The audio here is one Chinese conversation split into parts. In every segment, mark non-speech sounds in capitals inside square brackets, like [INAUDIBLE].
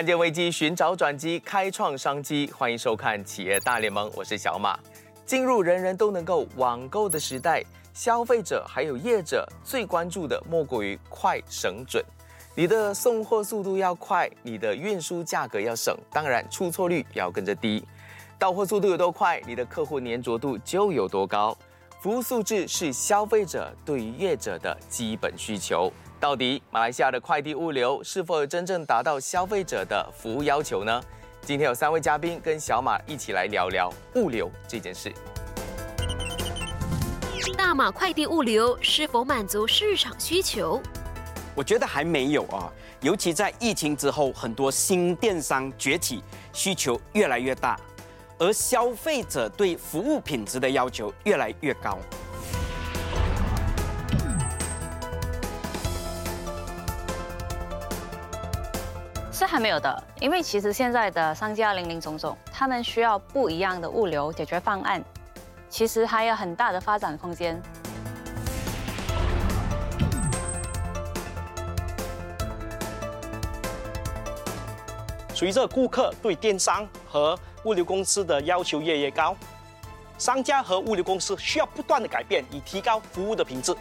看见危机，寻找转机，开创商机。欢迎收看《企业大联盟》，我是小马。进入人人都能够网购的时代，消费者还有业者最关注的莫过于快、省、准。你的送货速度要快，你的运输价格要省，当然出错率要跟着低。到货速度有多快，你的客户粘着度就有多高。服务素质是消费者对于业者的基本需求。到底马来西亚的快递物流是否有真正达到消费者的服务要求呢？今天有三位嘉宾跟小马一起来聊聊物流这件事。大马快递物流是否满足市场需求？我觉得还没有啊，尤其在疫情之后，很多新电商崛起，需求越来越大，而消费者对服务品质的要求越来越高。是还没有的，因为其实现在的商家零零总总，他们需要不一样的物流解决方案，其实还有很大的发展空间。随着顾客对电商和物流公司的要求越来越高，商家和物流公司需要不断的改变，以提高服务的品质。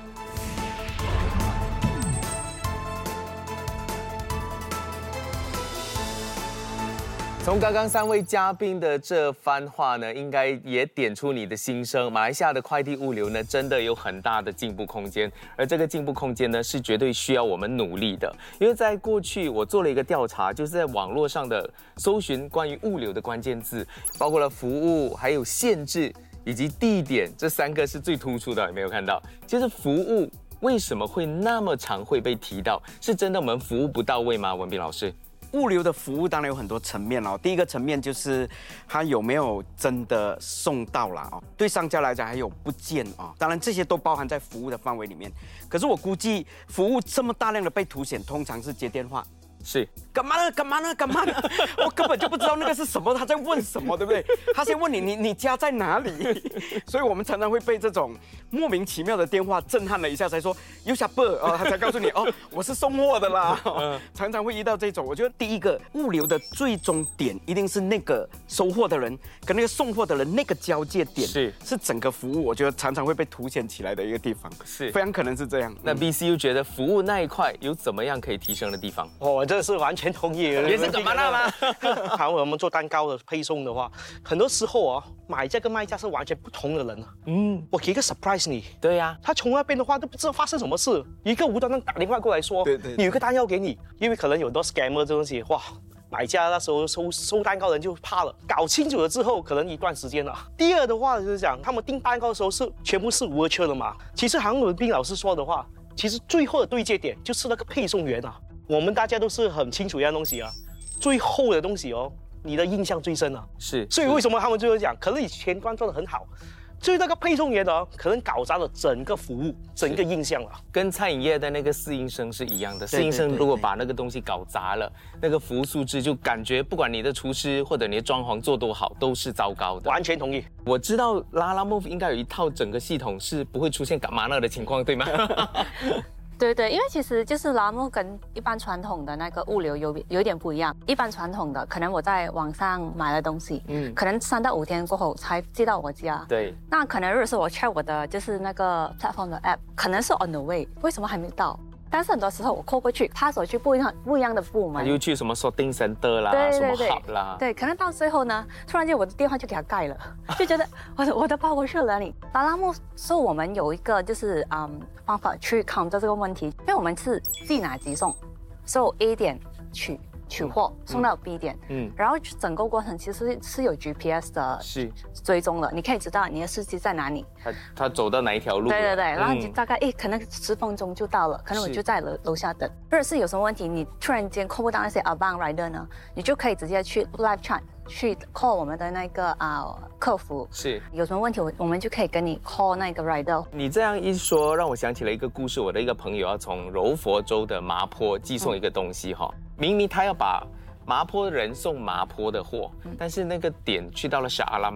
从刚刚三位嘉宾的这番话呢，应该也点出你的心声。马来西亚的快递物流呢，真的有很大的进步空间，而这个进步空间呢，是绝对需要我们努力的。因为在过去，我做了一个调查，就是在网络上的搜寻关于物流的关键字，包括了服务、还有限制以及地点这三个是最突出的。有没有看到？其实服务为什么会那么常会被提到？是真的我们服务不到位吗？文斌老师？物流的服务当然有很多层面哦。第一个层面就是它有没有真的送到了哦。对商家来讲还有不见啊，当然这些都包含在服务的范围里面。可是我估计服务这么大量的被凸显，通常是接电话。是干嘛呢？干嘛呢？干嘛呢？[LAUGHS] 我根本就不知道那个是什么，他在问什么，对不对？他先问你，你你家在哪里？[LAUGHS] 所以我们常常会被这种莫名其妙的电话震撼了一下，才说有小伯哦，他才告诉你哦，我是送货的啦。[LAUGHS] 常常会遇到这种。我觉得第一个物流的最终点一定是那个收货的人跟那个送货的人那个交界点，是是整个服务，我觉得常常会被凸显起来的一个地方，是非常可能是这样。那 BCU 觉得服务那一块有怎么样可以提升的地方？我这是完全同意。也是怎么了吗？[LAUGHS] 好，我们做蛋糕的配送的话，很多时候啊，买家跟卖家是完全不同的人啊。嗯，我给个 surprise 你。对呀，他从那边的话都不知道发生什么事，一个无端端打电话过来说，对对，有个单要给你，因为可能有多 scammer 这东西，哇，买家那时候收收蛋糕人就怕了，搞清楚了之后，可能一段时间了。第二的话就是讲，他们订蛋糕的时候是全部是 virtual 的嘛，其实韩文斌老师说的话，其实最后的对接点就是那个配送员啊。我们大家都是很清楚一样东西啊，最后的东西哦，你的印象最深啊。是，所以为什么他们最后讲，可能你前端做的很好，至于那个配送员哦，可能搞砸了整个服务，整个印象了。跟餐饮业的那个侍应生是一样的，侍应生如果把那个东西搞砸了，那个服务素质就感觉不管你的厨师或者你的装潢做多好，都是糟糕的。完全同意。我知道拉拉 move 应该有一套整个系统是不会出现干嘛呢的情况，对吗？[LAUGHS] 对对，因为其实就是栏目跟一般传统的那个物流有有点不一样。一般传统的可能我在网上买了东西，嗯，可能三到五天过后才寄到我家。对。那可能如果是我 check 我的就是那个 platform 的 app，可能是 on the way，为什么还没到？但是很多时候我扣过去，他所去不一样不一样的部门，又去什么 sorting center 啦，对对对，啦，对，可能到最后呢，突然间我的电话就给他盖了，[LAUGHS] 就觉得我的我的包裹去哪里？达拉木说我们有一个就是嗯方法去 count 这个问题，因为我们是即拿即送，所以 A 点取。取货送到 B 点，嗯，然后整个过程其实是有 GPS 的是。追踪的，你可以知道你的司机在哪里，他他走到哪一条路，对对对，然后你大概诶可能十分钟就到了，可能我就在楼楼下等，或者是有什么问题，你突然间扣不到那些 outbound rider 呢，你就可以直接去 live chat 去 call 我们的那个啊客服，是。有什么问题我我们就可以跟你 call 那个 rider。你这样一说，让我想起了一个故事，我的一个朋友要从柔佛州的麻坡寄送一个东西哈。明明他要把麻坡人送麻坡的货，但是那个点去到了沙阿兰，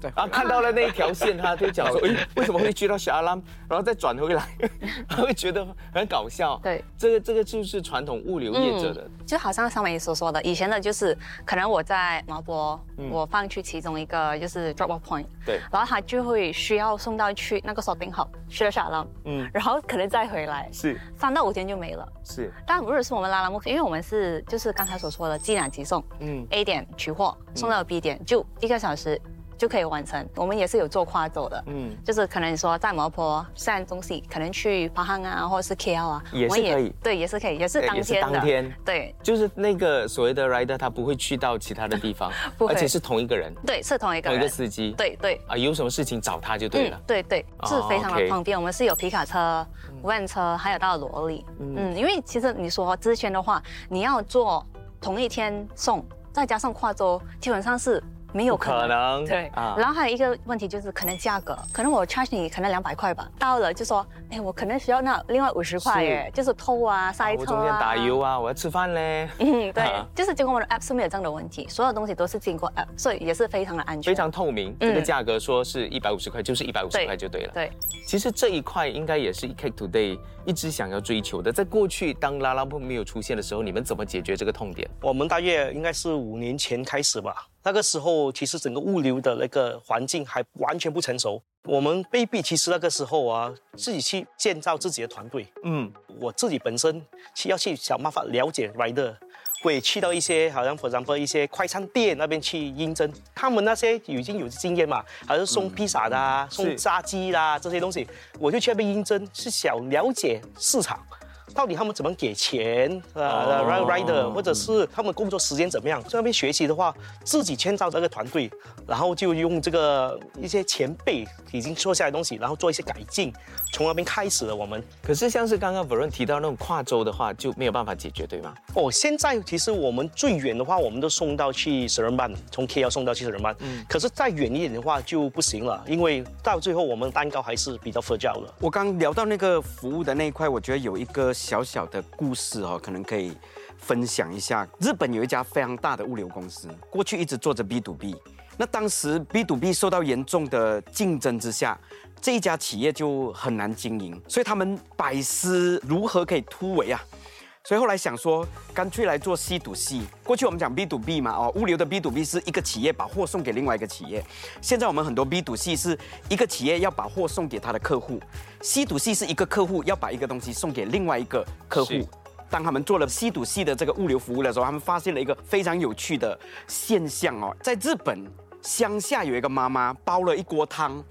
然后看到了那一条线，他就讲说，[LAUGHS] 哎，为什么会去到沙拉，然后再转回来，[LAUGHS] 他会觉得很搞笑。对，这个这个就是传统物流业者的，就好像上面所说的，以前的就是可能我在毛博，我放去其中一个就是 drop off point，对。然后他就会需要送到去那个 sorting hub 去了沙拉，嗯嗯，然后可能再回来，是。三到五天就没了。是，但如果是我们拉拉木，因为我们是就是刚才所说的即拿即送，嗯。嗯，A 点取货送到 B 点就一个小时就可以完成。我们也是有做跨州的，嗯。嗯，就是可能你说在摩坡散东西，可能去巴汉啊，或者是 KL 啊，也是我们可以。对，也是可以，也是当天的，当天。对。就是那个所谓的 rider，他不会去到其他的地方，[LAUGHS] 不而且是同一个人，对，是同一个人。同一个，司机，对对。啊，有什么事情找他就对了。对对，哦是非常的方便。我们是有皮卡车、无人车，还有到罗里。嗯，因为其实你说之前的话，你要做同一天送，再加上跨州，基本上是没有可能。可能，对，啊然后还有一个问题就是可能价格，可能我 charge 你可能两百块吧，到了就说，哎，我可能需要那另外五十块耶，就是偷啊、塞车啊，我中间打油啊，我要吃饭嘞，嗯，对啊，就是经过我们的 app 是没有这样的问题，所有东西都是经过 app，所以也是非常的安全。非常透明。这个价格说是一百五十块，就是一百五十对块就对了。对，其实这一块应该也是 Cake Today 一直想要追求的。在过去，当拉拉布没有出现的时候，你们怎么解决这个痛点？我们大约应该是五年前开始吧。那个时候，其实整个物流的那个环境还完全不成熟。我们被逼，其实那个时候啊，自己去建造自己的团队。嗯，我自己本身去要去想办法了解 rider，我也去到一些好像 for example 一些快餐店那边去应征，他们那些已经有经验嘛，还是送披萨的、啊、是送炸鸡啦这些东西，我就去那边应征，是想了解市场。到底他们怎么给钱呃哦 rider，或者是他们工作时间怎么样？在那边学习的话，自己建造这个团队，然后就用这个一些前辈已经做下来的东西，然后做一些改进，从那边开始了我们。可是像是刚刚 Vern 提到那种跨州的话，就没有办法解决，对吗？哦，现在其实我们最远的话，我们都送到去十人班，从 KL 送到去十人班。嗯，可是再远一点的话就不行了，因为到最后我们蛋糕还是比较 fragile 的。我刚聊到那个服务的那一块，我觉得有一个小小的故事哦，可能可以分享一下。日本有一家非常大的物流公司，过去一直做着 B to B，那当时 B to B 受到严重的竞争之下，这一家企业就很难经营，所以他们百思如何可以突围啊？所以后来想说，干脆来做 C to C。过去我们讲 B to B 嘛，哦，物流的 B to B 是一个企业把货送给另外一个企业。现在我们很多 B to C 是一个企业要把货送给他的客户，C to C 是一个客户要把一个东西送给另外一个客户是。当他们做了 C to C 的这个物流服务的时候，他们发现了一个非常有趣的现象哦，在日本乡下有一个妈妈煲了一锅汤，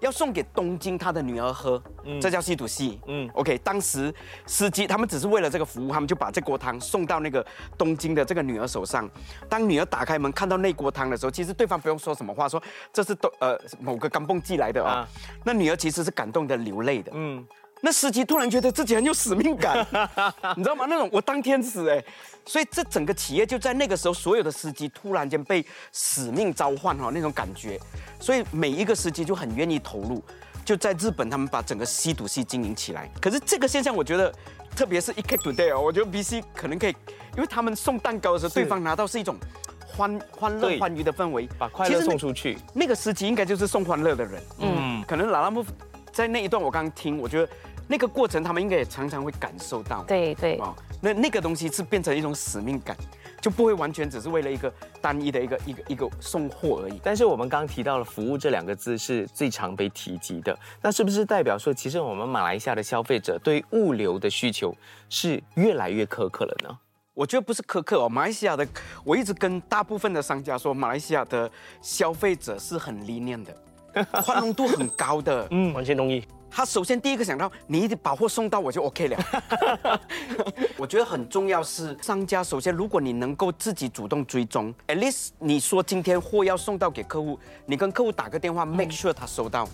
要送给东京他的女儿喝，这叫 C to C。嗯嗯，OK，当时司机他们只是为了这个服务，他们就把这锅汤送到那个东京的这个女儿手上。当女儿打开门看到那锅汤的时候，其实对方不用说什么话，说这是东呃某个干蹦寄来的啊、啊那女儿其实是感动的流泪的。嗯，那司机突然觉得自己很有使命感，[LAUGHS] 你知道吗？那种我当天使哎，所以这整个企业就在那个时候，所有的司机突然间被使命召唤哈、那种感觉，所以每一个司机就很愿意投入。就在日本，他们把整个 C to C 经营起来。可是这个现象，我觉得，特别是 e K Today 哦，我觉得 BC 可能可以，因为他们送蛋糕的时候，对方拿到是一种欢欢乐欢愉的氛围，把快乐送出去。那个司机应该就是送欢乐的人。嗯嗯，可能拉拉木在那一段我刚刚听，我觉得那个过程他们应该也常常会感受到。对对，哦，那那个东西是变成一种使命感，就不会完全只是为了一个单一的一个一个一个送货而已。但是我们刚刚提到了服务这两个字是最常被提及的，那是不是代表说，其实我们马来西亚的消费者对物流的需求是越来越苛刻了呢？我觉得不是苛刻哦，马来西亚的，我一直跟大部分的商家说，马来西亚的消费者是很 lenient 的，[LAUGHS] 宽容度很高的。嗯，完全同意。他首先第一个想到，你一定把货送到我就 OK 了。[LAUGHS] 我觉得很重要是商家首先，如果你能够自己主动追踪，at least 你说今天货要送到给客户，你跟客户打个电话，make sure 他收到。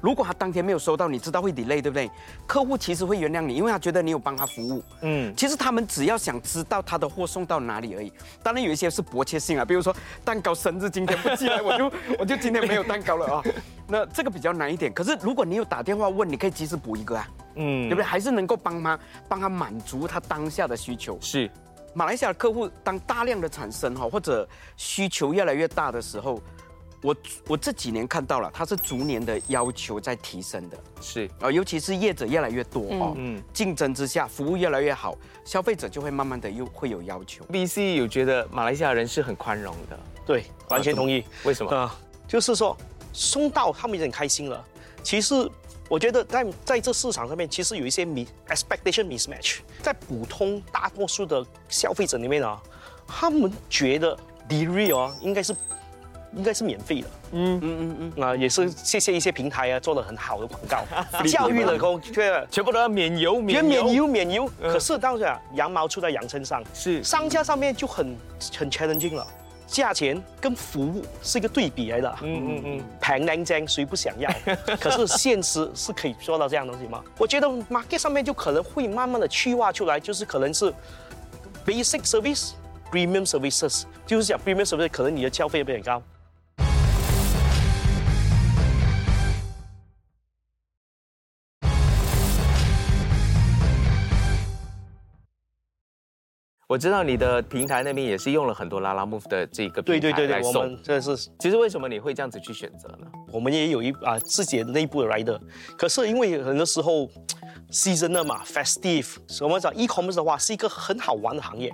如果他当天没有收到，你知道会 delay 对不对？客户其实会原谅你，因为他觉得你有帮他服务。嗯，其实他们只要想知道他的货送到哪里而已。当然有一些是迫切性啊，比如说蛋糕生日今天不寄来，我就 [LAUGHS] 我就今天没有蛋糕了啊。那这个比较难一点。可是如果你有打电话问，你可以及时补一个啊，嗯对不对？还是能够帮他帮他满足他当下的需求。是，马来西亚的客户当大量的产生哈，或者需求越来越大的时候，我我这几年看到了，它是逐年的要求在提升的。是，啊，尤其是业者越来越多哦，嗯竞争之下，服务越来越好，消费者就会慢慢的又会有要求。BC 有觉得马来西亚人是很宽容的，对，完全同意。为什么？啊、就是说送到他们已经很开心了。其实我觉得在在这市场上面，其实有一些 mis expectation mismatch，在普通大多数的消费者里面啊，他们觉得 delivery 哦应该是应该是免费的。嗯嗯嗯嗯，啊、也是谢谢一些平台啊做了很好的广告，[LAUGHS] [LAUGHS] 教育了公对。全部都要免邮，[LAUGHS] 免免邮免油，嗯可是当然羊毛出在羊身上，是商家上面就很很 challenging 了，价钱跟服务是一个对比来的。嗯嗯嗯，平靚正谁不想要？可是现实是可以做到这样东西吗？我觉得 market 上面就可能会慢慢的去化出来，就是可能是 basic service、premium services，就是讲 premium service 可能你的消费比較高。我知道你的平台那边也是用了很多拉拉 move 的这个平對對對對，我台来送們。這是其实为什么你会这样子去选择呢？我们也有一啊自己的內部的 rider，可是因为很多时候 seasonal 嘛，festive，我们讲 e-commerce 的话是一个很好玩的行业。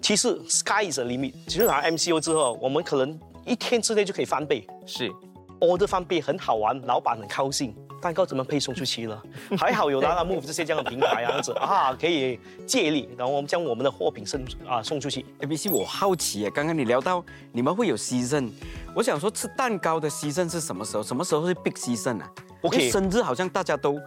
其实 sky is the limit，其实拿 MCO 之后，我们可能一天之内就可以翻倍。是 order 翻倍很好玩，老板很高兴，蛋糕怎么配送出去了？还好有拉拉 move 这些这样的平台啊，这样子啊，可以借力，然后我们将我们的货品送啊送出去。A B C，我好奇耶，刚刚你聊到你们会有 season，我想说吃蛋糕的 season 是什么时候？什么时候是 big season 啊 OK 生日好像大家都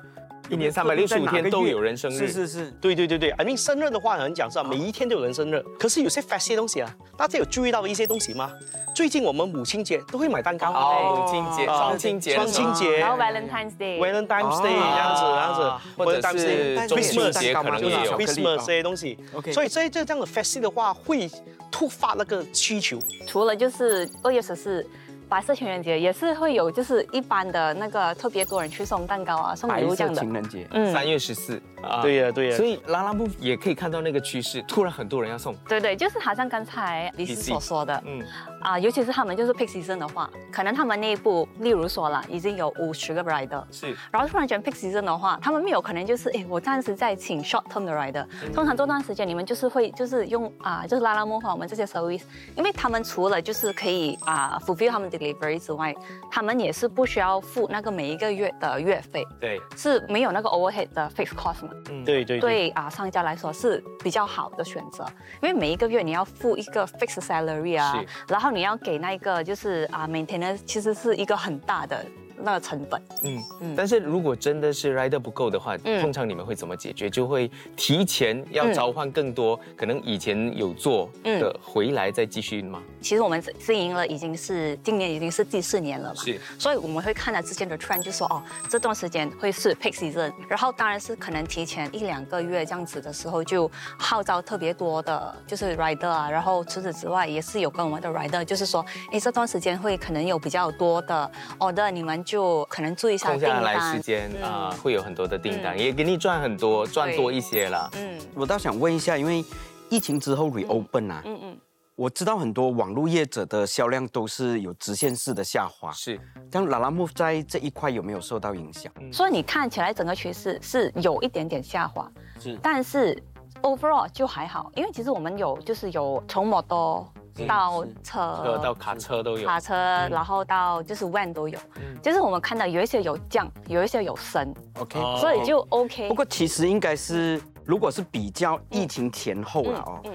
一年三百六十五天都有人生日是是是，对对对对，I mean 生日的话很讲是啊，每一天都有人生日，可是有些 fancy 的东西啊，大家有注意到一些东西吗？最近我们母亲节都会买蛋糕，哦，母亲节、啊双亲节双亲节。然后 Valentine's Day，Valentine's Day 这样子，这样子，或者是 Valentine's Day 中秋 Christmas 节可能就是也有。Christmas 这些东西。OK 所以这这这样的 fancy 的话会突发那个需求。除了就是二月十四。白色情人节也是会有，就是一般的那个特别多人去送蛋糕啊、送礼物这样的。情人节。嗯。三月十四啊。对呀对呀。所以拉拉 move 也可以看到那个趋势，突然很多人要送，对对，就是好像刚才李斯 PC 所说的，嗯，啊，尤其是他们就是 pick season 的话，可能他们内部，例如说了，已经有五十个 rider，是。然后突然间 pick season 的话，他们没有可能就是，哎，我暂时在请 short term 的 rider。通常这段时间你们就是会就是用啊，就是拉拉模仿我们这些 service，因为他们除了就是可以啊 fulfill 他们 delivery 之外，他们也是不需要付那个每一个月的月费，对，是没有那个 overhead 的 fixed cost 嘛。嗯，对对。对啊，商家来说是比较好的选择，因为每一个月你要付一个 fixed salary 啊是，然后你要给那一个就是啊每天的其实是一个很大的那个成本。嗯嗯，但是如果真的是 rider 不够的话，嗯通常你们会怎么解决？就会提前要召唤更多可能以前有做的回来再继续吗？其实我们经营了已经是今年已经是第四年了嘛，是所以我们会看到之前的 trend，就说哦这段时间会是 peak season，然后当然是可能提前一两个月这样子的时候就号召特别多的就是 rider 啊，然后除此之外也是有跟我们的 rider，就是说哎这段时间会可能有比较多的 order，你们就可能注意一下订空下来时。间嗯。啊，会有很多的订单，嗯。也给你赚很多，赚多一些了。嗯。我倒想问一下，因为疫情之后 reopen 啊，嗯嗯，我知道很多网络业者的销量都是有直线式的下滑，是，像拉拉木在这一块有没有受到影响？所以你看起来整个趋势是有一点点下滑，是。但是 overall 就还好，因为其实我们有就是有从摩托到车车到卡车都有。卡车，然后到就是 van 都有，嗯。就是我们看到有一些有降，有一些有升，OK，、哦。所以就 OK。不过其实应该是，如果是比较疫情前后了哦，嗯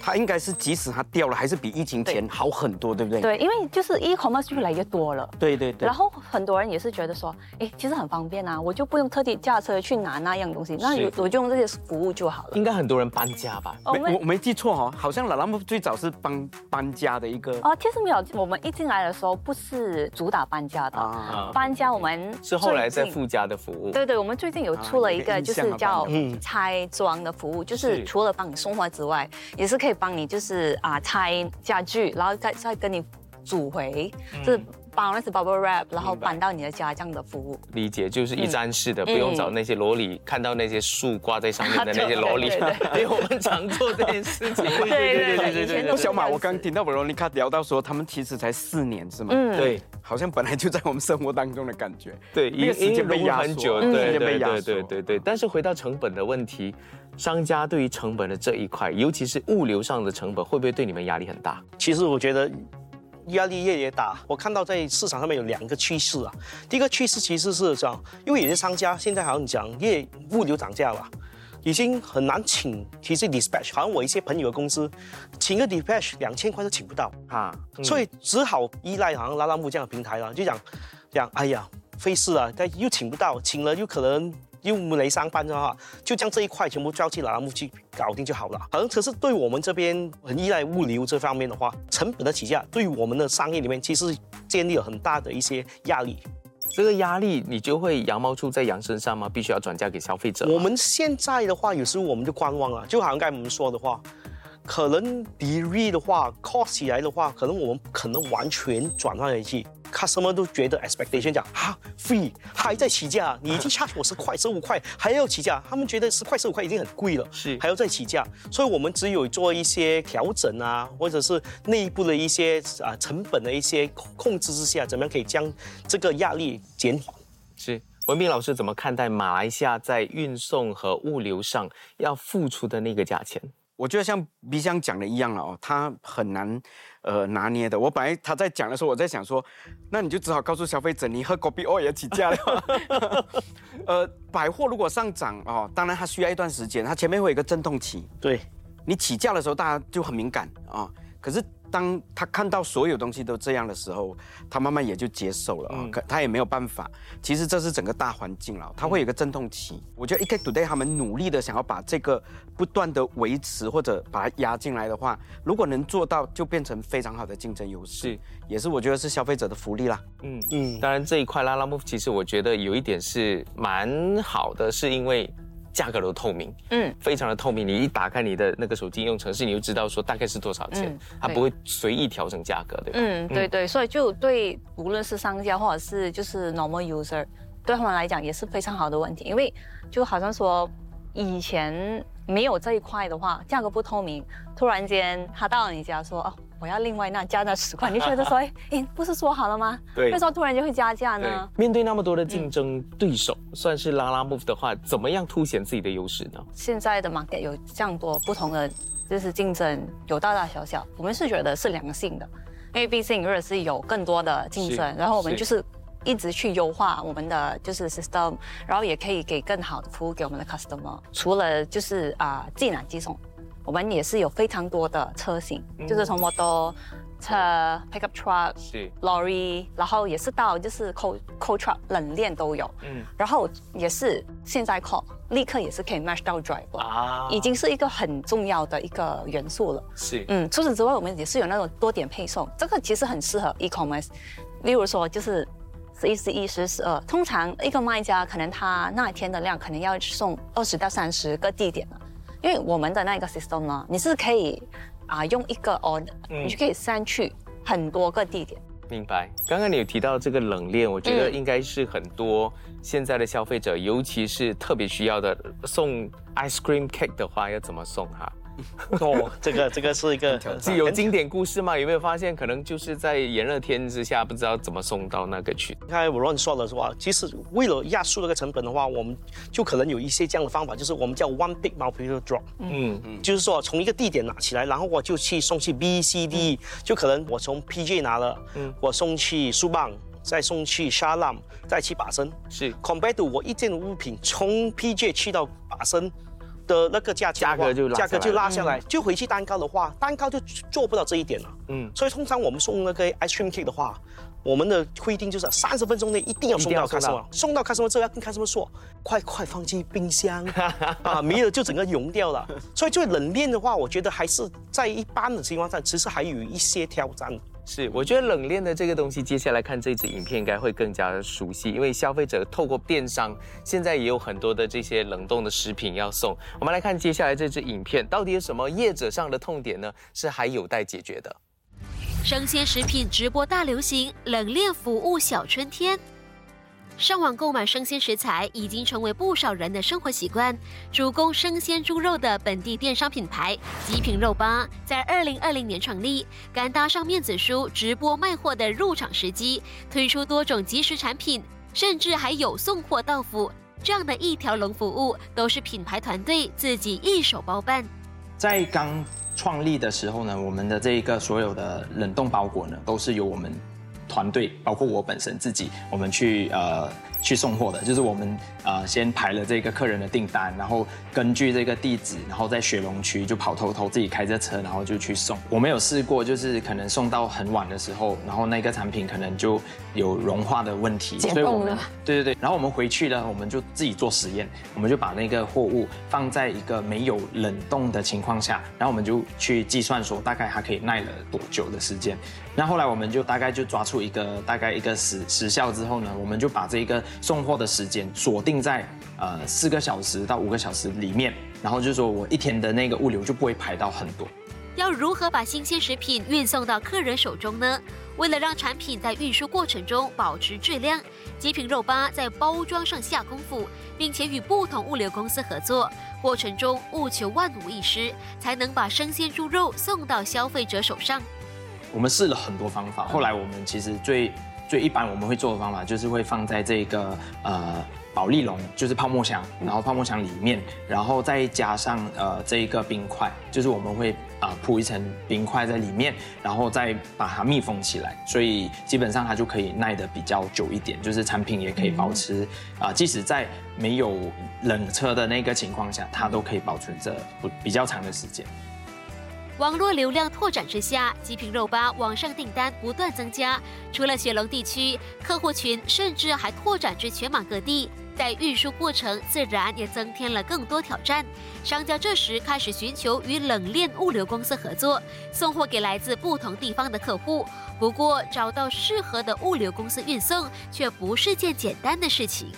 它应该是即使它掉了，还是比疫情前好很多，对不对？对，因为就是 e-commerce 越来越多了。对对对然后很多人也是觉得说，哎，其实很方便啊，我就不用特地驾车去拿那样东西，那我就用这些服务就好了。应该很多人搬家吧？哦我没我没记错哦，好像老拉木最早是帮搬家的一个哦，其实没有，我们一进来的时候不是主打搬家的，啊，搬家我们是后来在附加的服务。对对，我们最近有出了一个，就是叫拆装的服务，就是是除了帮你送货之外，也是可以可以帮你就是啊拆家具，然后再再跟你组回，就是包那是 bubble wrap，然后搬到你的家这样的服务。理解就是一站式嗯的，不用找那些萝莉，看到那些树挂在上面的那些萝莉，对对 [LAUGHS] 因为我们常做这件事情。[LAUGHS] 对对对以前都是小马，我刚子听到维罗妮卡聊到说，他们其实才四年是吗？嗯对好像本来就在我们生活当中的感觉。对，一个时间被压缩很久，嗯对时间被压对对缩对对对。但是回到成本的问题，商家对于成本的这一块，尤其是物流上的成本，会不会对你们压力很大？其实我觉得压力越来越大。我看到在市场上面有两个趋势啊。第一个趋势其实是这样，因为有些商家现在好像讲业物流涨价了。已经很难请，其实 dispatch，好像我一些朋友的公司，请个 dispatch 两千块都请不到，哈，所以只好依赖好像拉拉木这样的平台了，就讲讲，哎呀，费事啊，但又请不到，请了又可能又没上班的话，就将这一块全部交去拉拉木去搞定就好了。好像可是对我们这边很依赖物流这方面的话，成本的起价对于我们的商业里面其实建立了很大的一些压力。这个压力你就会羊毛出在羊身上吗？必须要转嫁给消费者？我们现在的话，有时候我们就观望了，就好像刚才我们说的话，可能 delivery 的话，cost 起来的话，可能我们不可能完全转换回去。customer 都觉得 expectation 讲啊 free 还在起价，你已经 charge 我十块 [LAUGHS] 十五块还要起价，他们觉得十块十五块已经很贵了，是还要再起价，所以我们只有做一些调整啊，或者是内部的一些啊成本的一些控控制之下，怎么样可以将这个压力减缓。是文斌老师怎么看待马来西亚在运送和物流上要付出的那个价钱？我觉得像 B 香讲的一样了哦，他很难呃拿捏的。我本来他在讲的时候，我在想说，那你就只好告诉消费者，你喝狗比哦也起价了。[LAUGHS] 呃，百货如果上涨哦，当然它需要一段时间，它前面会有一个阵痛期。对，你起价的时候，大家就很敏感啊、可是当他看到所有东西都这样的时候，他慢慢也就接受了啊、可他也没有办法。其实这是整个大环境了，它会有一个阵痛期。我觉得 EK Today 他们努力的想要把这个不断的维持或者把它压进来的话，如果能做到，就变成非常好的竞争优势。也是我觉得是消费者的福利啦。嗯嗯，当然这一块拉拉 move 其实我觉得有一点是蛮好的，是因为价格都透明，嗯，非常的透明。你一打开你的那个手机应用程式，你就知道说大概是多少钱嗯，它不会随意调整价格，对吧？嗯，对对，所以就对无论是商家或者是就是 normal user，对他们来讲也是非常好的问题，因为就好像说以前没有这一块的话，价格不透明，突然间他到了你家说哦。我要另外那加那十块，你觉得说，[LAUGHS] 哎，诶不是说好了吗？对为什么突然就会加价呢？，面对那么多的竞争对手，算是拉拉 move 的话，怎么样凸显自己的优势呢？现在的 market 有这样多不同的就是竞争，有大大小小，我们是觉得是良性的，因为毕竟如果是有更多的竞争，然后我们就是一直去优化我们的就是 system，然后也可以给更好的服务给我们的 customer。除了就是啊寄拿寄送，我们也是有非常多的车型，就是从摩托车、pickup truck。是，lorry，然后也是到就是 cold cold truck 冷链都有，嗯嗯，然后也是现在 call 立刻也是可以 match 到 driver，、啊已经是一个很重要的一个元素了。是，嗯，除此之外，我们也是有那种多点配送，这个其实很适合 e-commerce。例如说，就是十一、十一、十、十二，通常一个卖家可能他那一天的量可能要送二十到三十个地点了，因为我们的那个 system 呢，你是可以啊、用一个 order，、嗯你就可以删去很多个地点。明白。刚刚你有提到这个冷链，我觉得嗯应该是很多现在的消费者，尤其是特别需要的，送 ice cream cake 的话，要怎么送哈？[LAUGHS] 哦，这个这个是一个是有经典故事吗？有没有发现，可能就是在炎热天之下，不知道怎么送到那个去？刚才我乱说了是吧？其实为了压缩那个成本的话，我们就可能有一些这样的方法，就是我们叫 one big multiple drop，嗯嗯，就是说从一个地点拿起来，然后我就去送去 B、C、D，就可能我从 PJ 拿了，嗯我送去苏棒，再送去沙浪，再去把身。是 compared to 我一件物品从 PJ 去到把身的那个价钱价格就拉下来价格就拉下来，就回去蛋糕的话，蛋糕就做不到这一点了。嗯，所以通常我们送那个 ice cream cake 的话，我们的规定就是三十分钟内一定要送到一定要送 customer，到送到 customer 之后要跟 customer 说，快快放进冰箱 [LAUGHS] 啊，没有就整个融掉了。所以就冷链的话，我觉得还是在一般的情况下，其实还有一些挑战。是，我觉得冷链的这个东西，接下来看这支影片应该会更加熟悉，因为消费者透过电商，现在也有很多的这些冷冻的食品要送。我们来看接下来这支影片，到底有什么业者上的痛点呢？是还有待解决的。生鲜食品直播大流行，冷链服务小春天。上网购买生鲜食材已经成为不少人的生活习惯。主攻生鲜猪肉的本地电商品牌极品肉吧，在二零二零年成立，敢搭上面子书直播卖货的入场时机，推出多种即食产品，甚至还有送货到府这样的一条龙服务，都是品牌团队自己一手包办。在刚创立的时候呢，我们的这个所有的冷冻包裹呢，都是由我们团队，包括我本身自己，我们去呃。去送货的，就是我们呃先排了这个客人的订单，然后根据这个地址，然后在雪龙区就跑偷偷自己开着车，然后就去送。我们有试过，就是可能送到很晚的时候，然后那个产品可能就有融化的问题，所以我们对对对，然后我们回去呢，我们就自己做实验，我们就把那个货物放在一个没有冷冻的情况下，然后我们就去计算说大概它可以耐了多久的时间。那后来我们就大概就抓出一个大概一个时时效之后呢，我们就把这一个送货的时间锁定在呃四个小时到五个小时里面，然后就说我一天的那个物流就不会排到很多。要如何把新鲜食品运送到客人手中呢？为了让产品在运输过程中保持质量，极品肉吧在包装上下功夫，并且与不同物流公司合作，过程中务求万无一失，才能把生鲜猪肉送到消费者手上。我们试了很多方法，后来我们其实最最一般我们会做的方法就是会放在这个呃保利龙，就是泡沫箱，然后泡沫箱里面，然后再加上呃这一个冰块，就是我们会啊铺一层冰块在里面，然后再把它密封起来，所以基本上它就可以耐得比较久一点，就是产品也可以保持啊，即使在没有冷车的那个情况下，它都可以保存着不比较长的时间。网络流量拓展之下，极品肉吧网上订单不断增加。除了雪龙地区，客户群甚至还拓展至全马各地。在运输过程自然也增添了更多挑战。商家这时开始寻求与冷链物流公司合作，送货给来自不同地方的客户。不过，找到适合的物流公司运送却不是件简单的事情。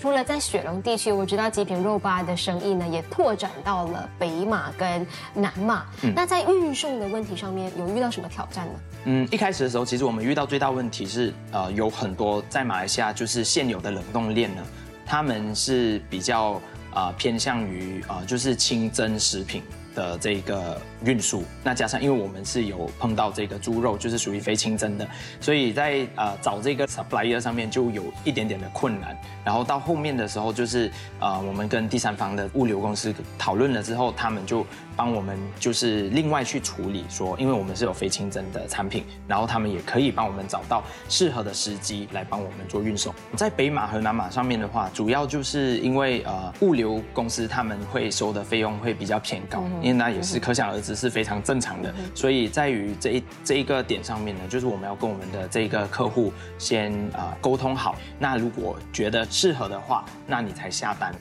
除了在雪龙地区，我知道极品肉吧的生意呢，也拓展到了北马跟南马。那在运送的问题上面，有遇到什么挑战呢？嗯，一开始的时候，其实我们遇到最大问题是，呃，有很多在马来西亚就是现有的冷冻链呢，他们是比较啊偏向于啊就是清真食品。的这个运输，那加上因为我们是有碰到这个猪肉，就是属于非清真的，所以在呃找这个 supplier 上面就有一点点的困难。然后到后面的时候，就是呃我们跟第三方的物流公司讨论了之后，他们就帮我们就是另外去处理，说因为我们是有非清真的产品，然后他们也可以帮我们找到适合的时机来帮我们做运送。在北马和南马上面的话，主要就是因为呃物流公司他们会收的费用会比较偏高。因为那也是可想而知是非常正常的，所以在于这一这一个点上面呢，就是我们要跟我们的这个客户先啊沟通好，那如果觉得适合的话，那你才下单。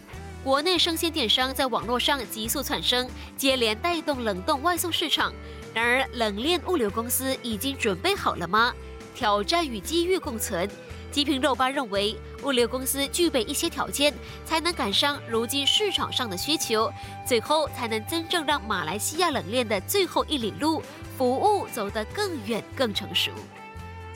国内生鲜电商在网络上急速窜升，接连带动冷冻外送市场。然而，冷链物流公司已经准备好了吗？挑战与机遇共存。极品肉吧认为，物流公司具备一些条件，才能赶上如今市场上的需求，最后才能真正让马来西亚冷链的最后一里路服务走得更远、更成熟。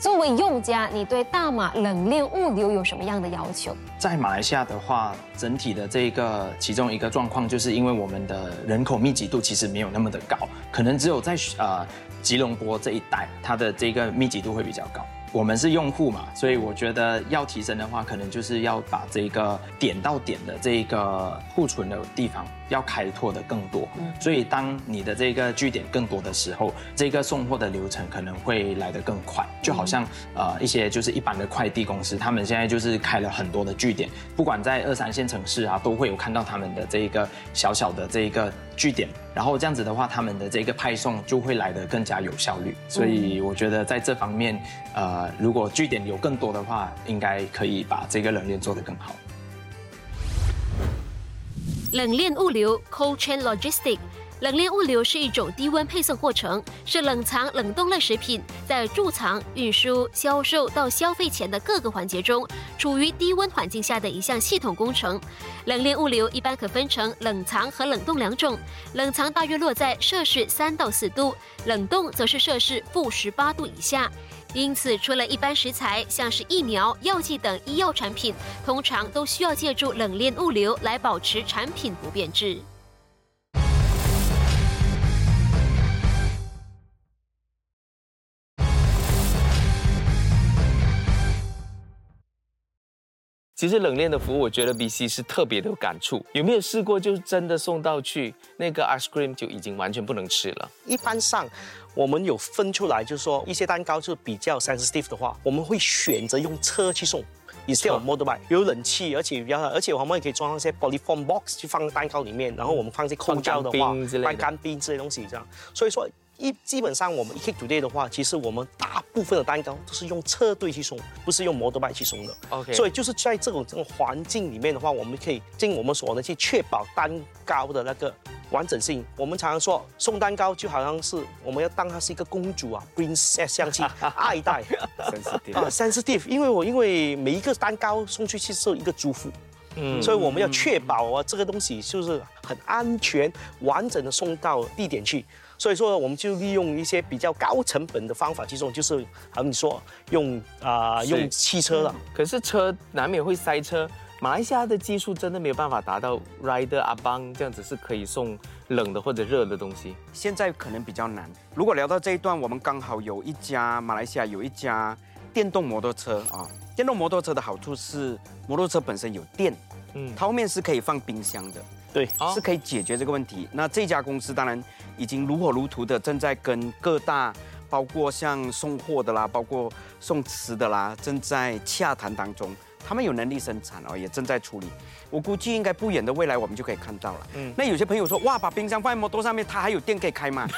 作为用家，你对大马冷链物流有什么样的要求？在马来西亚的话，整体的这个其中一个状况，就是因为我们的人口密集度其实没有那么的高，可能只有在呃吉隆坡这一带，它的这个密集度会比较高。我们是用户嘛，所以我觉得要提升的话，可能就是要把这个点到点的这个库存的地方要开拓的更多。所以当你的这个据点更多的时候，这个送货的流程可能会来得更快。就好像呃一些就是一般的快递公司，他们现在就是开了很多的据点，不管在二三线城市啊，都会有看到他们的这一个小小的这一个据点。然后这样子的话，他们的这个派送就会来得更加有效率。所以我觉得在这方面，呃，如果据点有更多的话，应该可以把这个冷链做得更好。冷链物流 （Cold Chain logistic） 冷链物流是一种低温配送过程，是冷藏冷冻类食品在贮藏、运输、销售到消费前的各个环节中，处于低温环境下的一项系统工程。冷链物流一般可分成冷藏和冷冻两种，冷藏大约落在摄氏三到四度，冷冻则是摄氏负十八度以下。因此，除了一般食材，像是疫苗、药剂等医药产品，通常都需要借助冷链物流来保持产品不变质。其实冷链的服务，我觉得 BC 是特别的有感触。有没有试过，就是真的送到去那个 ice cream 就已经完全不能吃了？一般上，我们有分出来，就是说一些蛋糕是比较 sensitive 的话，我们会选择用车去送。也是有 motorbike，有冷气，而且比较，而且我们也可以装一些 polyform box 去放蛋糕里面，然后我们放些空胶的话，放干冰这些东西这样。所以说。一基本上我们 Cake Today 的话，其实我们大部分的蛋糕都是用车队去送，不是用摩托拜去送的。OK，所以就是在这种这种环境里面的话，我们可以尽我们所能去确保蛋糕的那个完整性。我们常常说送蛋糕就好像是我们要当它是一个公主啊，Princess [LAUGHS] 相亲爱戴，sensitive 啊，sensitive，因为我因为每一个蛋糕送去去是一个祝福，嗯，所以我们要确保啊这个东西就是很安全完整的送到地点去。所以说，我们就利用一些比较高成本的方法去送，就是好你说用啊用汽车了。可是车难免会塞车，马来西亚的技术真的没有办法达到 Rider 阿邦这样子是可以送冷的或者热的东西。现在可能比较难。如果聊到这一段，我们刚好有一家马来西亚有一家电动摩托车啊。电动摩托车的好处是，摩托车本身有电，嗯，它后面是可以放冰箱的。对，是可以解决这个问题。那这家公司当然已经如火如荼的正在跟各大，包括像送货的啦，包括送吃的啦，正在洽谈当中。他们有能力生产哦，也正在处理。我估计应该不远的未来，我们就可以看到了。嗯，那有些朋友说，哇，把冰箱放在摩托上面，它还有电可以开吗？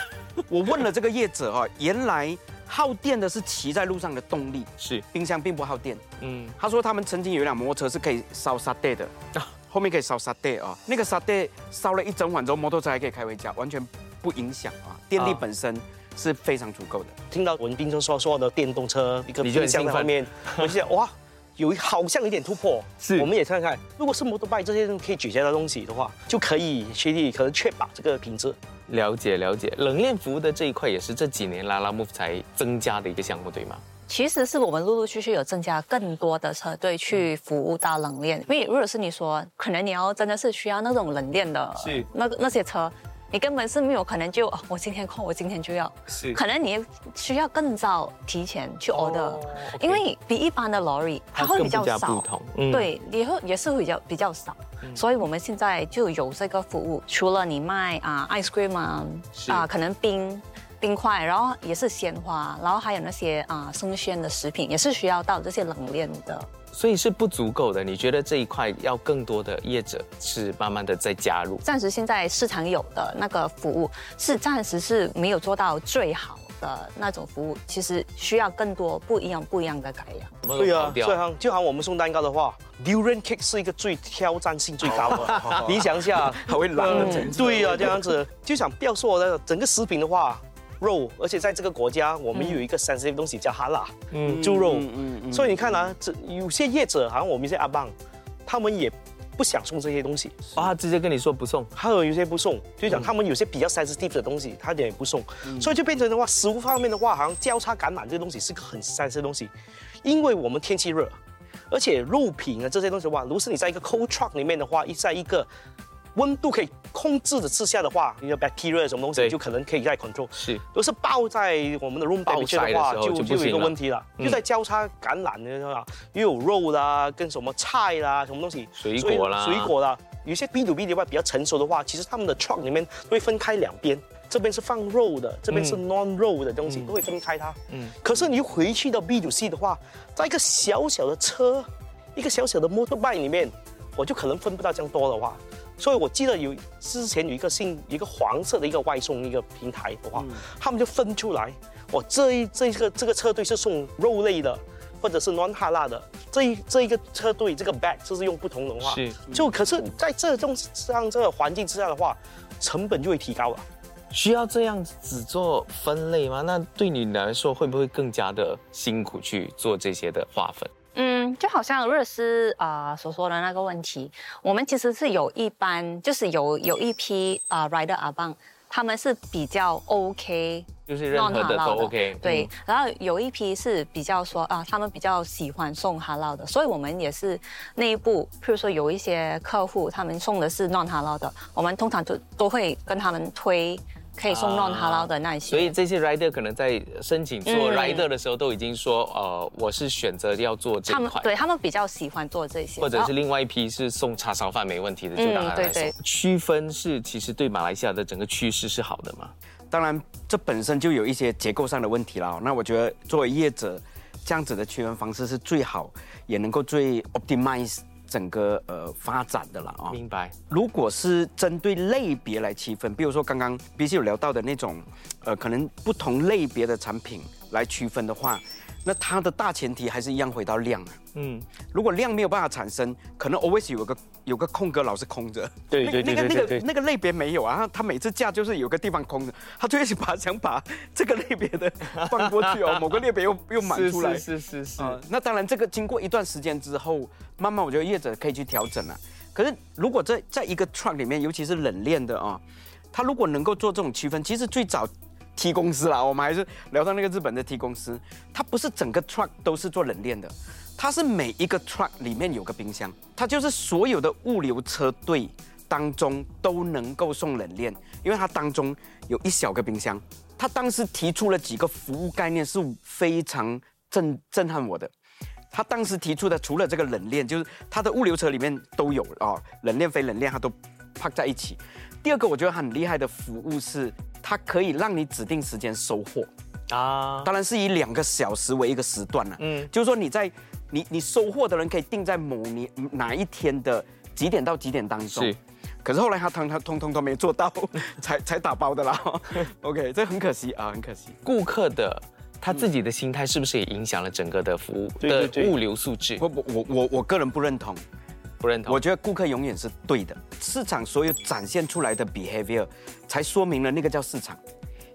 我问了这个业者哦，原来耗电的是骑在路上的动力，是冰箱并不耗电。嗯，他说他们曾经有一辆摩托车是可以烧沙袋的。[LAUGHS] 后面可以烧沙袋啊，那个沙袋烧了一整晚之后，摩托车还可以开回家，完全不影响啊。电力本身是非常足够的。听到文斌就说说的电动车一个冰箱方面，[LAUGHS] 我就想哇，有好像有点突破。是，我们也看看，如果是摩托拜这些可以解决的东西的话，就可以确立可能确保这个品质。了解了解，冷链服务的这一块也是这几年拉拉木才增加的一个项目，对吗？其实是我们陆陆续续有增加更多的车队去服务到冷链，因为如果是你说，可能你要真的是需要那种冷链的，是。那个那些车，你根本是没有可能就我今天空，我今天就要，是。可能你需要更早提前去 order，因为比一般的 lorry 它会比较少，对，以后也是会比较比较少，所以我们现在就有这个服务，除了你卖啊 ice cream 啊，啊可能冰。冰块，然后也是鲜花，然后还有那些啊生鲜的食品，也是需要到这些冷链的，所以是不足够的。你觉得这一块要更多的业者是慢慢的在加入？暂时现在市场有的那个服务是暂时是没有做到最好的那种服务，其实需要更多不一样不一样的改良。对啊，就好就好我们送蛋糕的话，Durian Cake 是一个最挑战性最高的。[LAUGHS] 你想一下，[LAUGHS] 还会冷的。对啊，这样子就想不要说的整个食品的话。肉，而且在这个国家，我们有一个 sensitive 东西叫哈拉，嗯，猪肉，嗯嗯，所以你看啊，这有些业者，好像我们一些阿棒，他们也不想送这些东西。啊，直接跟你说不送，还有有些不送，就讲他们有些比较 sensitive 的东西，他也不送，所以就变成的话，食物方面的话，好像交叉感染这些东西是个很 sensitive 的东西，因为我们天气热，而且肉品啊这些东西的话，如果是你在一个 cold truck 里面的话，一在一个。温度可以控制的之下的话，你的 bacteria 什么东西就可能可以在 control。是，如果是爆在我们的 room temperature 的话，就就有一个问题了，就在交叉感染的话，又有肉啦，跟什么菜啦，什么东西，水果啦，水果啦，有些 B to B 的话比较成熟的话，其实他们的 truck 里面会分开两边，这边是放肉的，这边是 non 肉的东西，都会分开它。嗯。可是你回去到 B to C 的话，在一个小小的车，一个小小的 motorbike 里面，我就可能分不到这样多的话。所以，我记得有之前有一个姓一个黄色的一个外送一个平台的话，他们就分出来，我这一这个这个车队是送肉类的，或者是 non 哈拉的，这一这一个车队这个 bag 就是用不同的话，是就可是在这种这样这个环境之下的话，成本就会提高了。需要这样子做分类吗？那对你来说会不会更加的辛苦去做这些的划分？嗯，就好像瑞斯啊、呃所说的那个问题，我们其实是有一班，就是有有一批啊、呃 rider 阿棒，他们是比较 OK，就是任何的 non-halal 都 OK，对嗯，然后有一批是比较说啊，他们比较喜欢送哈拉的，所以我们也是内部，譬如说有一些客户他们送的是 non 哈拉的，我们通常就都会跟他们推可以送 non 哈拉的那一些。所以这些 rider 可能在申请做嗯 rider 的时候都已经说，呃，我是选择要做这块，们对他们比较喜欢做这些，或者是另外一批是送叉烧饭没问题的，就让他来送。嗯对对区分是其实对马来西亚的整个趋势是好的嘛？当然，这本身就有一些结构上的问题了。那我觉得作为业者，这样子的区分方式是最好，也能够最 optimize 整个呃发展的了啊。明白。如果是针对类别来区分，比如说刚刚 B C 有聊到的那种，呃，可能不同类别的产品来区分的话，那它的大前提还是一样回到量啊。嗯，如果量没有办法产生，可能 always 有个有个空格老是空着。对对对那个那对对对个那个类别没有啊，他每次架就是有个地方空着，他就一直把想把这个类别的放过去哦，某个类别又 [LAUGHS] 又满出来。是是是是啊，那当然，这个经过一段时间之后，慢慢我觉得业者可以去调整了。可是如果在在一个 truck 里面，尤其是冷链的啊，它如果能够做这种区分，其实最早 T 公司啦，我们还是聊到那个日本的 T 公司，它不是整个 truck 都是做冷链的，它是每一个 truck 里面有个冰箱，它就是所有的物流车队当中都能够送冷链，因为它当中有一小个冰箱。他当时提出了几个服务概念是非常震震撼我的。他当时提出的除了这个冷链，就是他的物流车里面都有哦，冷链非冷链他都 pack 在一起。第二个我觉得很厉害的服务是，它可以让你指定时间收货，啊，当然是以两个小时为一个时段了、嗯嗯，就是说你在你你收货的人可以定在某年哪一天的几点到几点当中。是。可是后来他通他通通都没做到，[LAUGHS] 才才打包的啦。OK，这很可惜啊，很可惜。顾客的他自己的心态是不是也影响了整个的服务的物流素质？不不我我我个人不认同，不认同。我觉得顾客永远是对的，市场所有展现出来的 behavior 才说明了那个叫市场。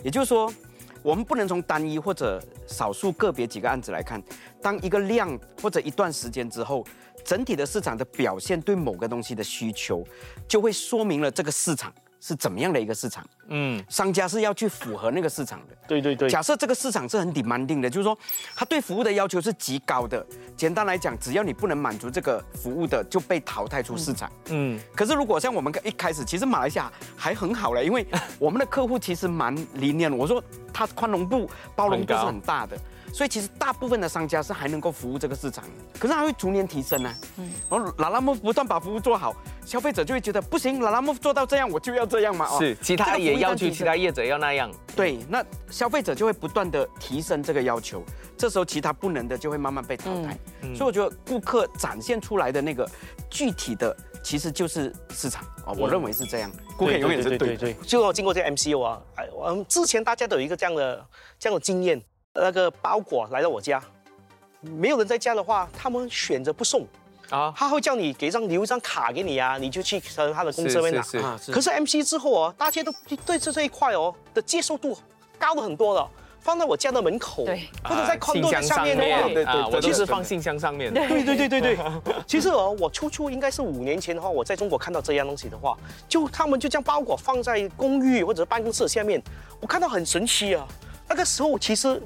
也就是说，我们不能从单一或者少数个别几个案子来看，当一个量或者一段时间之后，整体的市场的表现对某个东西的需求，就会说明了这个市场是怎么样的一个市场。嗯，商家是要去符合那个市场的。对对对，假设这个市场是很 demanding 的，就是说他对服务的要求是极高的。简单来讲，只要你不能满足这个服务的，就被淘汰出市场。嗯，可是如果像我们一开始，其实马来西亚还很好嘞，因为我们的客户其实蛮理念，我说他宽容度、包容度是很大的。所以其实大部分的商家是还能够服务这个市场的，可是它会逐年提升呢、嗯，然后拉拉木不断把服务做好，消费者就会觉得不行，拉拉木做到这样，我就要这样嘛。哦是，其他也要求其。他业者要那样。对，那消费者就会不断的提升这个要求，这时候其他不能的就会慢慢被淘汰。所以我觉得顾客展现出来的那个具体的，其实就是市场啊，我认为是这样，顾客永远是对的。对，就我经过这个 MCU 啊，哎，我们之前大家都有一个这样的这样的经验，那个包裹来到我家，没有人在家的话，他们选择不送，啊，他会叫你给一张留一张卡给你啊，你就去他的公司那边拿。是啊，是。可是 MC 之后哦，大家都对这这一块哦的接受度高了很多了，放在我家的门口，对。或者在啊 condo 的下面的话，对对我真的就是放信箱上面的。对对对对对，其实哦，我初初应该是五年前的话，我在中国看到这样东西的话，就他们就将包裹放在公寓或者办公室下面，我看到很神奇啊。那个时候其实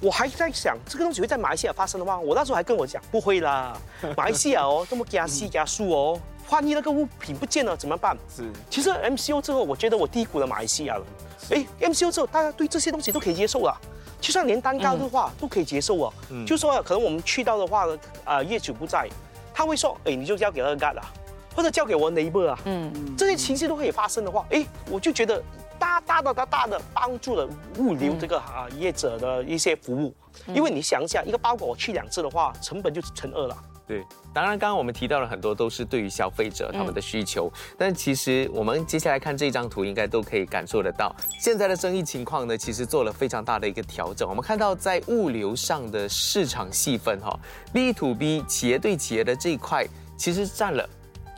我还在想，这个东西会在马来西亚发生的吗？我那时候还跟我讲，不会啦，[LAUGHS] 马来西亚哦这么加息加速哦，万一那个物品不见了怎么办？是其实 MCO 之后，我觉得我低估了马来西亚了。哎，MCO 之后，大家对这些东西都可以接受了，就算连蛋糕的话、都可以接受啊。就说可能我们去到的话呢，啊、业主不在，他会说，哎，你就交给二 g 啊，或者交给我 neighbor 啊，嗯，这些情形都可以发生的话，哎，我就觉得大大的大大的帮助了物流这个啊业者的一些服务，因为你想一下，一个包裹我去两次的话，成本就乘二了。对，当然，刚刚我们提到了很多都是对于消费者他们的需求，但其实我们接下来看这张图，应该都可以感受得到，现在的生意情况呢，其实做了非常大的一个调整。我们看到在物流上的市场细分哈，B to B 企业对企业的这一块，其实占了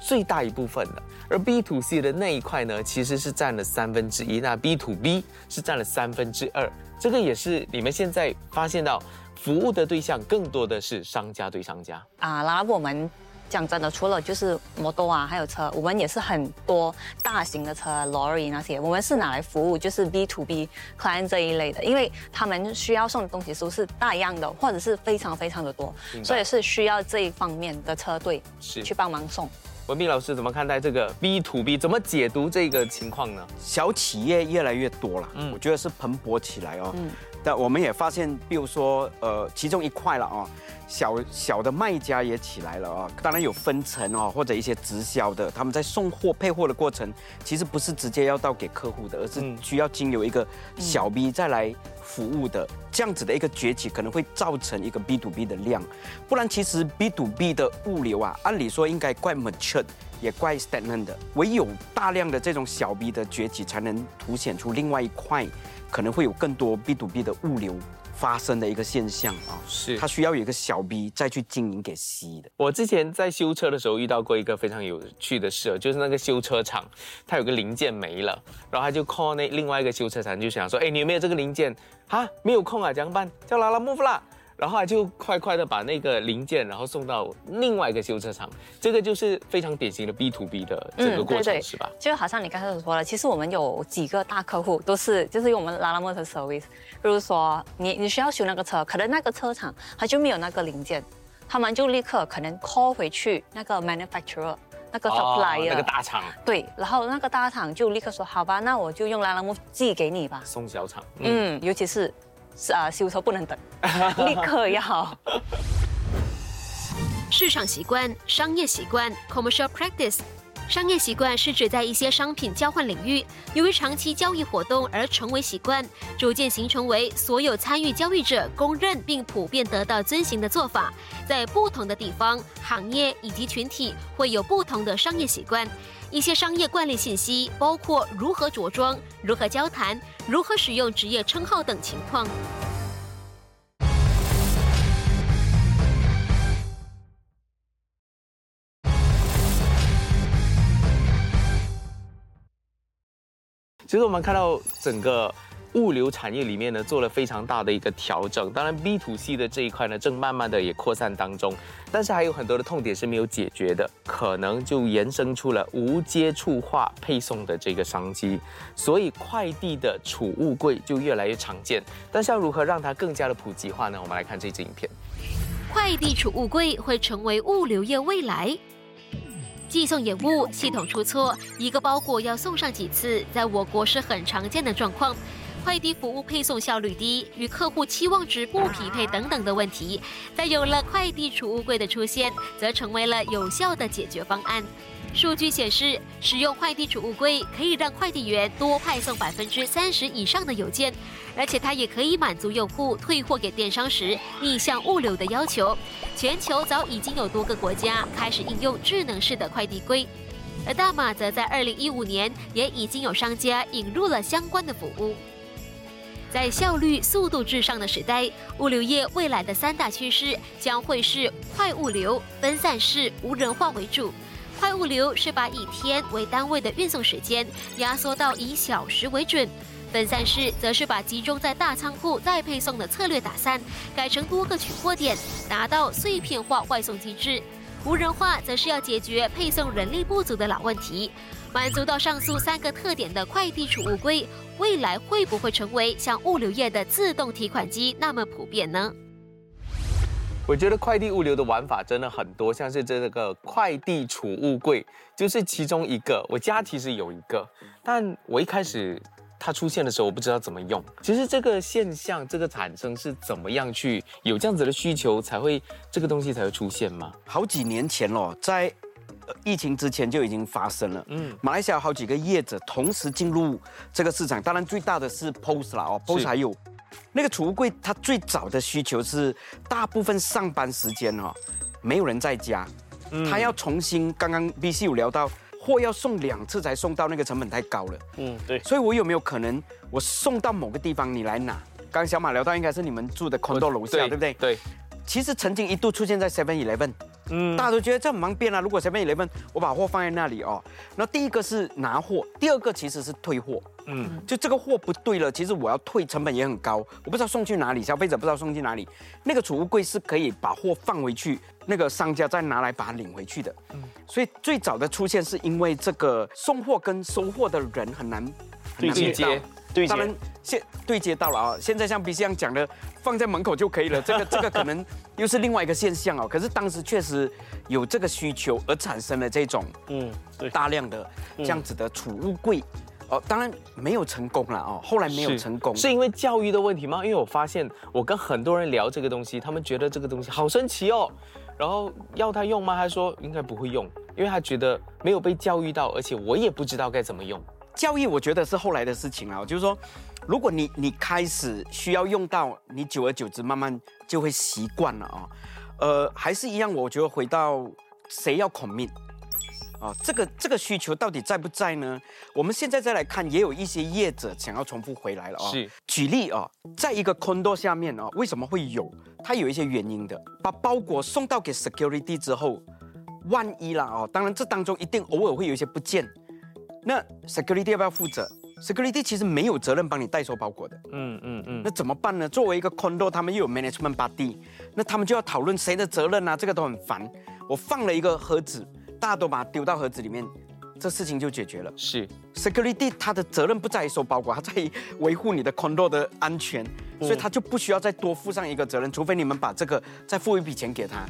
最大一部分的，而 B to C 的那一块呢，其实是占了三分之一，那 B to B 是占了三分之二。这个也是你们现在发现到，服务的对象更多的是商家对商家啊。然后我们讲真的，除了就是摩托啊，还有车，我们也是很多大型的车，lorry 那些，我们是拿来服务就是 B to B client 这一类的，因为他们需要送的东西都是大样的，或者是非常非常的多，所以是需要这一方面的车队是去帮忙送。文斌老师怎么看待这个 B to B？怎么解读这个情况呢？小企业越来越多了，嗯，我觉得是蓬勃起来哦。嗯，但我们也发现，比如说，呃，其中一块了啊，小小的卖家也起来了啊。当然有分层哦，或者一些直销的，他们在送货配货的过程，其实不是直接要到给客户的，而是需要经由一个小 B 再来。服务的这样子的一个崛起，可能会造成一个 B to B 的量，不然其实 B to B 的物流啊，按理说应该怪 mature，也怪 stagnant 的，唯有大量的这种小 B 的崛起，才能凸显出另外一块，可能会有更多 B to B 的物流。发生的一个现象啊，是它需要有一个小 B 再去经营给 C 的。我之前在修车的时候遇到过一个非常有趣的事，就是那个修车厂，它有个零件没了，然后他就 call 那另外一个修车厂，就想说，哎，你有没有这个零件？哈，没有空啊，怎么办？叫拉拉木夫啦。然后就快快的把那个零件，然后送到另外一个修车厂，这个就是非常典型的 B to B 的整个过程，是吧？就好像你刚才所说的，其实我们有几个大客户都是就是用我们拉拉摩托 service，比如说你你需要修那个车，可能那个车厂它就没有那个零件，他们就立刻可能 call 回去那个 manufacturer 那个 supplier 那个大厂，对，然后那个大厂就立刻说好吧，那我就用拉拉木寄给你吧，送小厂，嗯，尤其是。是啊，修车不能等，[LAUGHS] 立刻要。市场习惯、商业习惯 （commercial practice）。商业习惯是指在一些商品交换领域，由于长期交易活动而成为习惯，逐渐形成为所有参与交易者公认并普遍得到遵循的做法。在不同的地方、行业以及群体会有不同的商业习惯。一些商业惯例信息包括如何着装、如何交谈、如何使用职业称号等情况。其实我们看到整个。物流产业里面呢，做了非常大的一个调整。当然，B to C 的这一块呢，正慢慢的也扩散当中。但是还有很多的痛点是没有解决的，可能就延伸出了无接触化配送的这个商机。所以，快递的储物柜就越来越常见。但是要如何让它更加的普及化呢？我们来看这支影片。快递储物柜会成为物流业未来。寄送延误、系统出错，一个包裹要送上几次，在我国是很常见的状况。快递服务配送效率低，与客户期望值不匹配等等的问题，在有了快递储物柜的出现，则成为了有效的解决方案。数据显示，使用快递储物柜可以让快递员多派送百分之三十以上的邮件，而且它也可以满足用户退货给电商时逆向物流的要求。全球早已经有多个国家开始应用智能式的快递柜，而大马则在二零一五年也已经有商家引入了相关的服务。在效率、速度至上的时代，物流业未来的三大趋势将会是快物流、分散式、无人化为主。快物流是把以天为单位的运送时间压缩到以小时为准；分散式则是把集中在大仓库再配送的策略打散，改成多个取货点，达到碎片化外送机制。无人化则是要解决配送人力不足的老问题。满足到上述三个特点的快递储物柜，未来会不会成为像物流业的自动提款机那么普遍呢？我觉得快递物流的玩法真的很多，像是这个快递储物柜就是其中一个。我家其实有一个，但我一开始它出现的时候，我不知道怎么用。其实这个现象，这个产生是怎么样去有这样子的需求，才会这个东西才会出现吗？好几年前咯，在。疫情之前就已经发生了。嗯，马来西亚好几个业者同时进入这个市场，当然最大的是 POS 啦哦，POS 还有那个储物柜，它最早的需求是大部分上班时间哦，没有人在家，他要重新刚刚 B C 有聊到货要送两次才送到，那个成本太高了。嗯，对。所以我有没有可能我送到某个地方你来拿？刚小马聊到应该是你们住的 condo 楼下，对不对？对。其实曾经一度出现在 Seven Eleven。嗯，大家都觉得这很方便啊。如果 Seven Eleven 我把货放在那里哦，那第一个是拿货，第二个其实是退货。嗯，就这个货不对了，其实我要退，成本也很高，我不知道送去哪里，消费者不知道送去哪里。那个储物柜是可以把货放回去，那个商家再拿来把它领回去的。嗯，所以最早的出现是因为这个送货跟收货的人很难对接。对，当然现对接到了啊，现在像 B C 样讲的，放在门口就可以了。这个 [LAUGHS] 这个可能又是另外一个现象哦。可是当时确实有这个需求而产生了这种嗯大量的这样子的储物柜哦，当然没有成功了哦，后来没有成功，是因为教育的问题吗？因为我发现我跟很多人聊这个东西，他们觉得这个东西好神奇哦，然后要他用吗？他说应该不会用，因为他觉得没有被教育到，而且我也不知道该怎么用。教育我觉得是后来的事情了，就是说，如果你你开始需要用到，你久而久之慢慢就会习惯了啊。呃，还是一样，我觉得回到谁要 commit 啊，这个这个需求到底在不在呢？我们现在再来看，也有一些业者想要重复回来了啊。是，举例啊，在一个 condo 下面啊，为什么会有？它有一些原因的。把包裹送到给 security 之后，万一啦啊，当然这当中一定偶尔会有一些不见。那 security 要不要负责？security 其实没有责任帮你代收包裹的。嗯嗯嗯。那怎么办呢？作为一个 condo，他们又有 management body，那他们就要讨论谁的责任啊？这个都很烦。我放了一个盒子，大家都把它丢到盒子里面，这事情就解决了。是 security 它的责任不在于收包裹，它在于维护你的 condo 的安全，所以他就不需要再多负上一个责任，除非你们把这个再付一笔钱给他。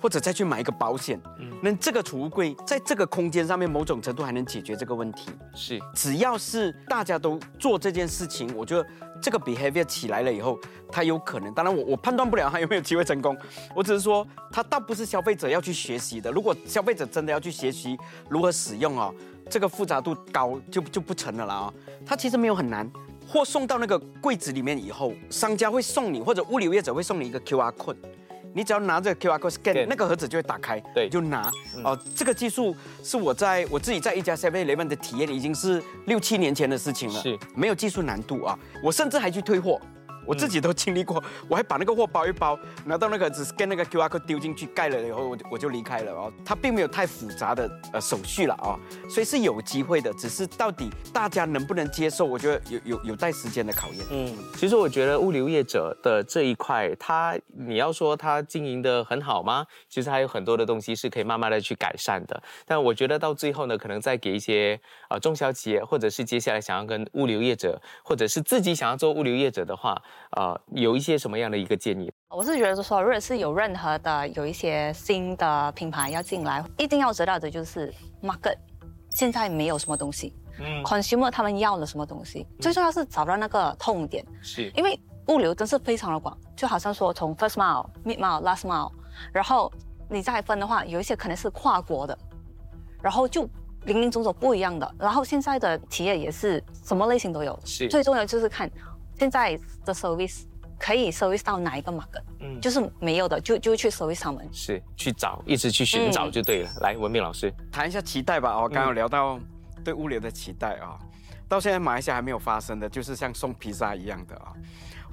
或者再去买一个保险，那这个储物柜在这个空间上面，某种程度还能解决这个问题。是，只要是大家都做这件事情，我觉得这个 behavior 起来了以后，它有可能。当然，我我判断不了它有没有机会成功。我只是说，它倒不是消费者要去学习的。如果消费者真的要去学习如何使用哦，这个复杂度高就就不成了啦啊。它其实没有很难。货送到那个柜子里面以后，商家会送你，或者物流业者会送你一个 QR code。你只要拿着 QR code scan，那个盒子就会打开，对，就拿。哦，这个技术是我在我自己在一家 Seven Eleven 的体验，已经是六七年前的事情了，是，没有技术难度啊。我甚至还去退货。我自己都经历过，[LAUGHS] 我还把那个货包一包，拿到那个只是跟那个 QR code 丢进去盖了以后，我就我就离开了哦。它并没有太复杂的呃手续了啊，所以是有机会的，只是到底大家能不能接受，我觉得有有有待时间的考验。嗯，其实我觉得物流业者的这一块，他你要说他经营的很好吗？其实还有很多的东西是可以慢慢的去改善的。但我觉得到最后呢，可能再给一些啊中小企业，或者是接下来想要跟物流业者，或者是自己想要做物流业者的话。啊，有一些什么样的一个建议？我是觉得说，如果是有任何的有一些新的品牌要进来，一定要知道的就是 market 现在没有什么东西，嗯，consumer 他们要了什么东西，最重要是找到那个痛点，是因为物流真是非常的广，就好像说从 first mile、mid mile、last mile，然后你再分的话，有一些可能是跨国的，然后就零零总总不一样的，然后现在的企业也是什么类型都有，是最重要就是看。现在的 service 可以 service 到哪一个 market？嗯，就是没有的，就就去 service 他们。是去找，一直去寻找就对了。来，文明老师谈一下期待吧。哦，刚刚聊到对物流的期待啊，到现在马来西亚还没有发生的，就是像送披萨一样的啊。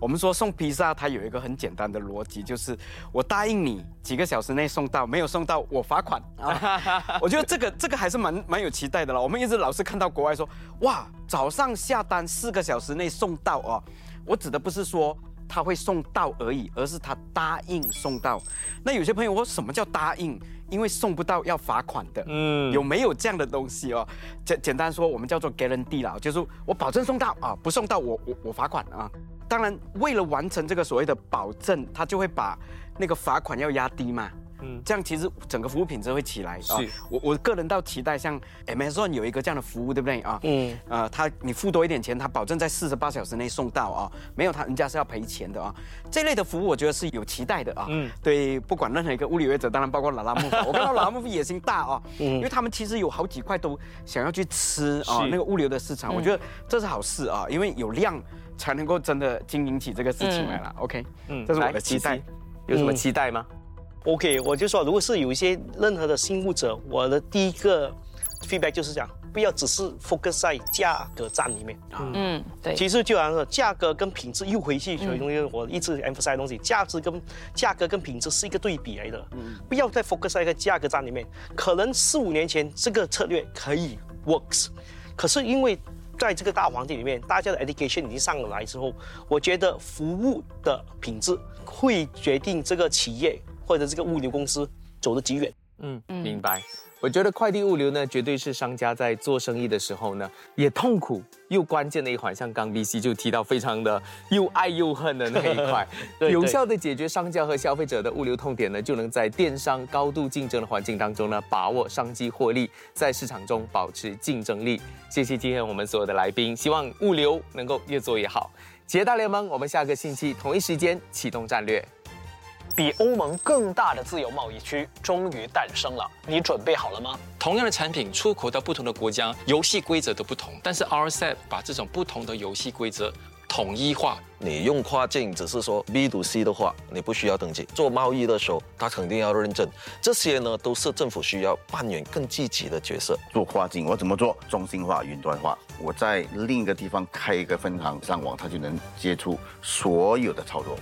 我们说送披萨，它有一个很简单的逻辑，就是我答应你几个小时内送到，没有送到我罚款啊。[LAUGHS] 我觉得这个这个还是蛮蛮有期待的了。我们一直老是看到国外说，哇，早上下单四个小时内送到哦。我指的不是说他会送到而已，而是他答应送到。那有些朋友说什么叫答应？因为送不到要罚款的，嗯，有没有这样的东西哦？简简单说，我们叫做 guarantee 啦，就是我保证送到啊，不送到我我我罚款啊。当然，为了完成这个所谓的保证，他就会把那个罚款要压低嘛。嗯，这样其实整个服务品质会起来。是，我我个人倒期待像 Amazon 有一个这样的服务，对不对啊？嗯，呃，他你付多一点钱，他保证在四十八小时内送到啊，没有他人家是要赔钱的啊。这类的服务我觉得是有期待的啊。嗯，对，不管任何一个物流业者，当然包括拉拉木，[LAUGHS] 我看到拉拉木野心大啊，嗯，因为他们其实有好几块都想要去吃啊，那个物流的市场，我觉得这是好事啊，因为有量才能够真的经营起这个事情来了。OK，嗯，这是我的期待，有什么期待吗？OK，我就说，如果是有一些任何的新物者，我的第一个 feedback 就是讲，不要只是 focus 在价格战里面。嗯，对，其实就好像说价格跟品质又回去，所以东西我一直 emphasize 的东西，价值跟价格跟品质是一个对比来的，嗯。不要再 focus 在一个价格战里面。可能四五年前这个策略可以 works，可是因为在这个大环境里面，大家的 education 已经上来之后，我觉得服务的品质会决定这个企业或者这个物流公司走得几远。嗯，明白。我觉得快递物流呢，绝对是商家在做生意的时候呢，也痛苦又关键的一环。像刚 B C 就提到，非常的又爱又恨的那一块，[LAUGHS] 有效的解决商家和消费者的物流痛点呢，就能在电商高度竞争的环境当中呢，把握商机获利，在市场中保持竞争力。谢谢今天我们所有的来宾，希望物流能够越做越好。企业大联盟，我们下个星期同一时间启动战略。比欧盟更大的自由贸易区终于诞生了，你准备好了吗？同样的产品出口到不同的国家，游戏规则都不同，但是 RCEP 把这种不同的游戏规则统一化。你用跨境只是说 B to C 的话，你不需要登记。做贸易的时候，他肯定要认证。这些呢，都是政府需要扮演更积极的角色。做跨境，我怎么做？中心化、云端化。我在另一个地方开一个分行上网，它就能接触所有的操作。